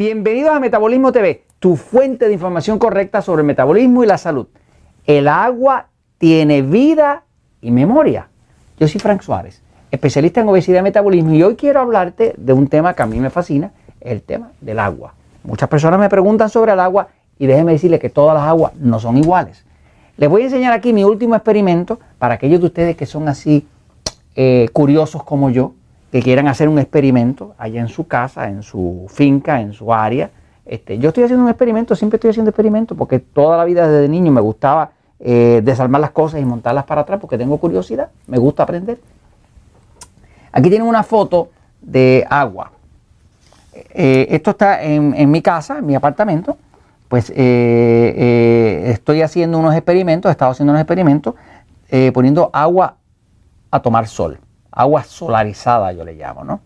Bienvenidos a Metabolismo TV, tu fuente de información correcta sobre el metabolismo y la salud. El agua tiene vida y memoria. Yo soy Frank Suárez, especialista en obesidad y metabolismo, y hoy quiero hablarte de un tema que a mí me fascina, el tema del agua. Muchas personas me preguntan sobre el agua y déjenme decirles que todas las aguas no son iguales. Les voy a enseñar aquí mi último experimento para aquellos de ustedes que son así eh, curiosos como yo, que quieran hacer un experimento allá en su casa, en su finca, en su área. Este, yo estoy haciendo un experimento, siempre estoy haciendo experimentos, porque toda la vida desde niño me gustaba eh, desarmar las cosas y montarlas para atrás, porque tengo curiosidad, me gusta aprender. Aquí tienen una foto de agua. Eh, esto está en, mi casa, en mi apartamento. Pues eh, estoy haciendo unos experimentos, he estado haciendo unos experimentos poniendo agua a tomar sol agua solarizada, yo le llamo, ¿no?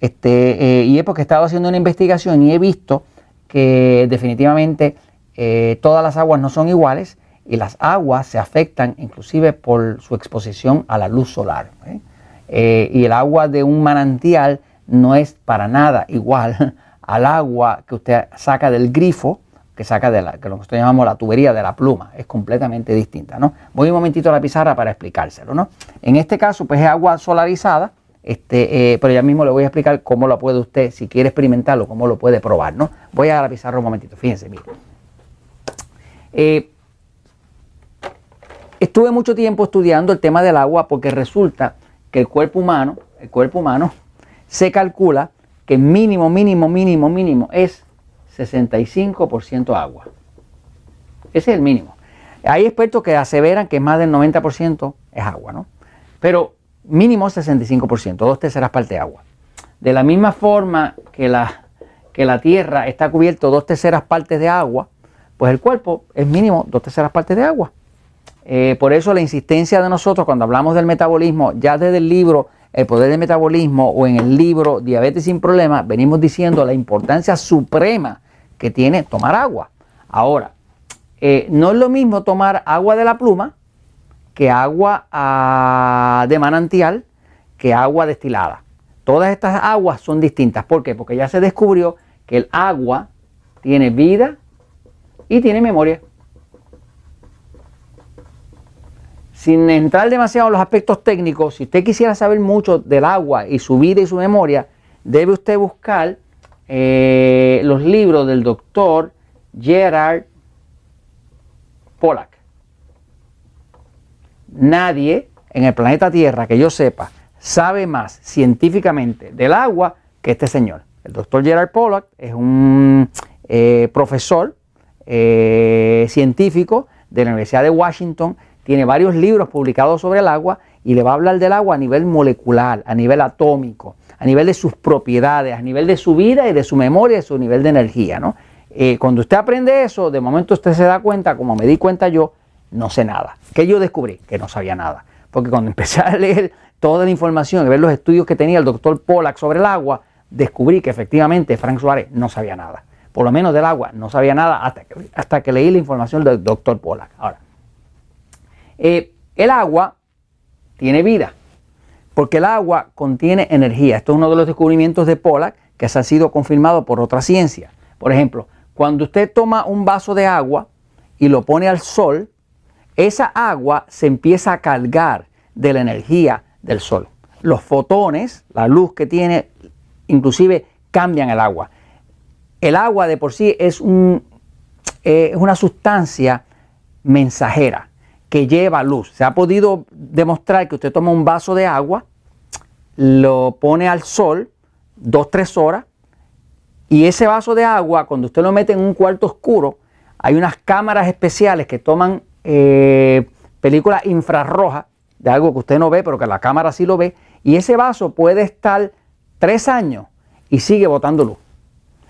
Este, eh, y es porque he estado haciendo una investigación y he visto que definitivamente eh, todas las aguas no son iguales y las aguas se afectan inclusive por su exposición a la luz solar. ¿eh? y el agua de un manantial no es para nada igual al agua que usted saca del grifo que saca de la, que lo que nosotros llamamos la tubería de la pluma, es completamente distinta, ¿no? Voy un momentito a la pizarra para explicárselo, ¿no? En este caso, pues es agua solarizada, este, eh, pero ya mismo le voy a explicar cómo lo puede usted, si quiere experimentarlo, cómo lo puede probar, ¿no? Voy a la pizarra un momentito, fíjense, miren. Eh, estuve mucho tiempo estudiando el tema del agua porque resulta que el cuerpo humano, el cuerpo humano, se calcula que mínimo, mínimo, mínimo, mínimo es 65% agua. Ese es el mínimo. Hay expertos que aseveran que más del 90% es agua, ¿no? Pero mínimo 65%, dos terceras partes agua. De la misma forma que la, que la Tierra está cubierto dos terceras partes de agua, pues el cuerpo es mínimo dos terceras partes de agua. Eh, por eso la insistencia de nosotros cuando hablamos del metabolismo, ya desde el libro El poder del metabolismo o en el libro Diabetes sin problemas, venimos diciendo la importancia suprema que tiene tomar agua. Ahora, eh, no es lo mismo tomar agua de la pluma que agua ah, de manantial, que agua destilada. Todas estas aguas son distintas. ¿Por qué? Porque ya se descubrió que el agua tiene vida y tiene memoria. Sin entrar demasiado en los aspectos técnicos, si usted quisiera saber mucho del agua y su vida y su memoria, debe usted buscar eh, los libros del doctor Gerard Pollack. Nadie en el planeta Tierra que yo sepa sabe más científicamente del agua que este señor. El doctor Gerard Pollack es un eh, profesor eh, científico de la Universidad de Washington, tiene varios libros publicados sobre el agua y le va a hablar del agua a nivel molecular, a nivel atómico, a nivel de sus propiedades, a nivel de su vida y de su memoria y su nivel de energía. ¿no? Eh, cuando usted aprende eso, de momento usted se da cuenta, como me di cuenta yo, no sé nada. ¿Qué yo descubrí? Que no sabía nada. Porque cuando empecé a leer toda la información y ver los estudios que tenía el doctor Pollack sobre el agua, descubrí que efectivamente Frank Suárez no sabía nada. Por lo menos del agua, no sabía nada hasta que, hasta que leí la información del doctor Pollack. Ahora, eh, el agua tiene vida porque el agua contiene energía. Esto es uno de los descubrimientos de Pollack que ha sido confirmado por otra ciencia. Por ejemplo, cuando usted toma un vaso de agua y lo pone al sol, esa agua se empieza a cargar de la energía del sol. Los fotones, la luz que tiene, inclusive cambian el agua. El agua de por sí es, eh, es una sustancia mensajera que lleva luz. Se ha podido demostrar que usted toma un vaso de agua, lo pone al sol, dos, tres horas, y ese vaso de agua, cuando usted lo mete en un cuarto oscuro, hay unas cámaras especiales que toman eh, películas infrarrojas de algo que usted no ve, pero que la cámara sí lo ve, y ese vaso puede estar tres años y sigue botando luz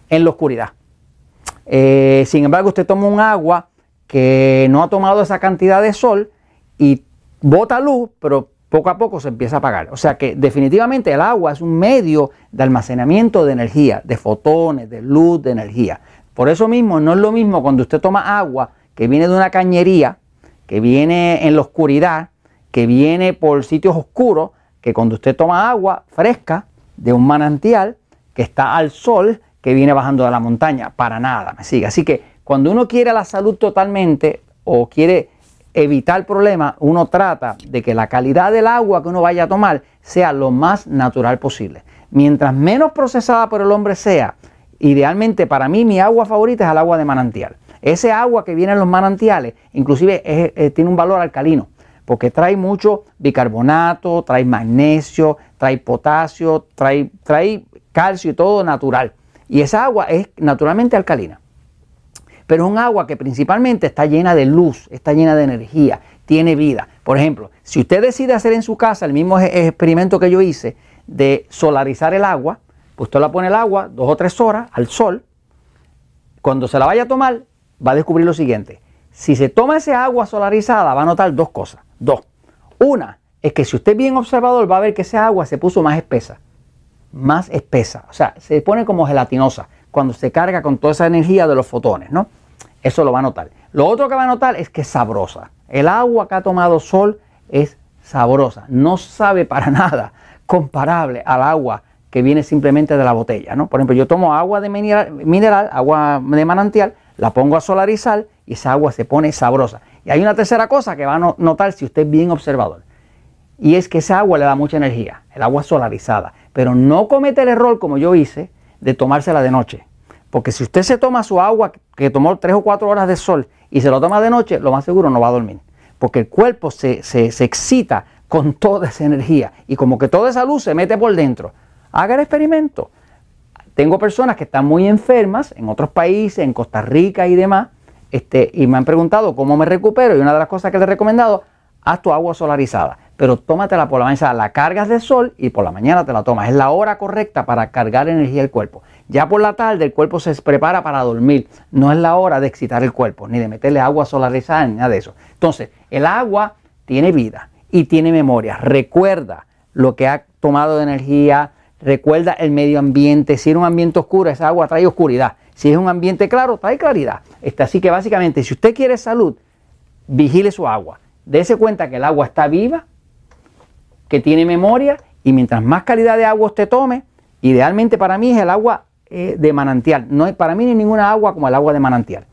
en la oscuridad. Eh, sin embargo, usted toma un agua que no ha tomado esa cantidad de sol y bota luz, pero poco a poco se empieza a apagar. O sea que definitivamente el agua es un medio de almacenamiento de energía, de fotones, de luz, de energía. Por eso mismo no es lo mismo cuando usted toma agua que viene de una cañería, que viene en la oscuridad, que viene por sitios oscuros, que cuando usted toma agua fresca de un manantial que está al sol, que viene bajando de la montaña, para nada, me sigue. Así que cuando uno quiere la salud totalmente o quiere evitar problemas, uno trata de que la calidad del agua que uno vaya a tomar sea lo más natural posible. Mientras menos procesada por el hombre sea, idealmente para mí mi agua favorita es el agua de manantial. Ese agua que viene en los manantiales, inclusive tiene un valor alcalino, porque trae mucho bicarbonato, trae magnesio, trae potasio, trae, trae calcio y todo natural. Y esa agua es naturalmente alcalina. Pero es un agua que principalmente está llena de luz, está llena de energía, tiene vida. Por ejemplo, si usted decide hacer en su casa el mismo experimento que yo hice de solarizar el agua, pues usted la pone el agua dos o tres horas al sol. Cuando se la vaya a tomar, va a descubrir lo siguiente. Si se toma ese agua solarizada, va a notar dos cosas. Dos. Una es que si usted es bien observador, va a ver que esa agua se puso más espesa. Más espesa. O sea, se pone como gelatinosa cuando se carga con toda esa energía de los fotones, ¿no? Eso lo va a notar. Lo otro que va a notar es que es sabrosa. El agua que ha tomado sol es sabrosa. No sabe para nada comparable al agua que viene simplemente de la botella, ¿no? Por ejemplo, yo tomo agua de mineral, mineral agua de manantial, la pongo a solarizar y esa agua se pone sabrosa. Y hay una tercera cosa que va a notar si usted es bien observador. Y es que esa agua le da mucha energía, el agua solarizada. Pero no comete el error como yo hice de tomársela de noche. Porque si usted se toma su agua que tomó tres o cuatro horas de sol y se lo toma de noche, lo más seguro no va a dormir. Porque el cuerpo se, se excita con toda esa energía y como que toda esa luz se mete por dentro. Haga el experimento. Tengo personas que están muy enfermas en otros países, en Costa Rica y demás, este, y me han preguntado cómo me recupero. Y una de las cosas que les he recomendado, haz tu agua solarizada, pero tómatela por la mañana, la cargas de sol y por la mañana te la tomas. Es la hora correcta para cargar energía del cuerpo. Ya por la tarde el cuerpo se prepara para dormir. No es la hora de excitar el cuerpo, ni de meterle agua solarizada, ni nada de eso. Entonces, el agua tiene vida y tiene memoria. Recuerda lo que ha tomado de energía, recuerda el medio ambiente. Si es un ambiente oscuro, esa agua trae oscuridad. Si es un ambiente claro, trae claridad. Así que básicamente, si usted quiere salud, vigile su agua. Dese cuenta que el agua está viva, que tiene memoria y mientras más calidad de agua usted tome, idealmente para mí es el agua eh, de manantial. No hay para mí ni ninguna agua como el agua de manantial.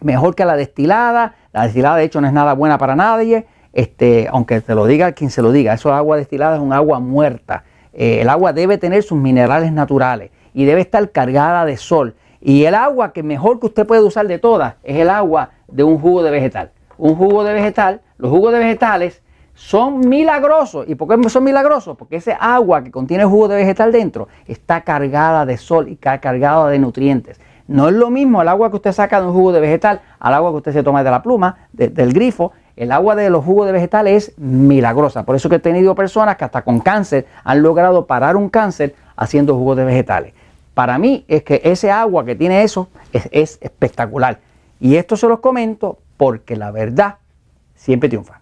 Mejor que la destilada. La destilada de hecho no es nada buena para nadie. Este, aunque te lo diga quien se lo diga, eso agua destilada es un agua muerta. Eh, el agua debe tener sus minerales naturales y debe estar cargada de sol. Y el agua que mejor que usted puede usar de todas es el agua de un jugo de vegetal. Un jugo de vegetal, los jugos de vegetales son milagrosos. ¿Y por qué son milagrosos? Porque ese agua que contiene jugo de vegetal dentro está cargada de sol y cargada de nutrientes. No es lo mismo el agua que usted saca de un jugo de vegetal al agua que usted se toma de la pluma, del grifo. El agua de los jugos de vegetales es milagrosa. Por eso que he tenido personas que hasta con cáncer han logrado parar un cáncer haciendo jugos de vegetales. Para mí es que ese agua que tiene eso es, espectacular. Y esto se los comento porque la verdad siempre triunfa.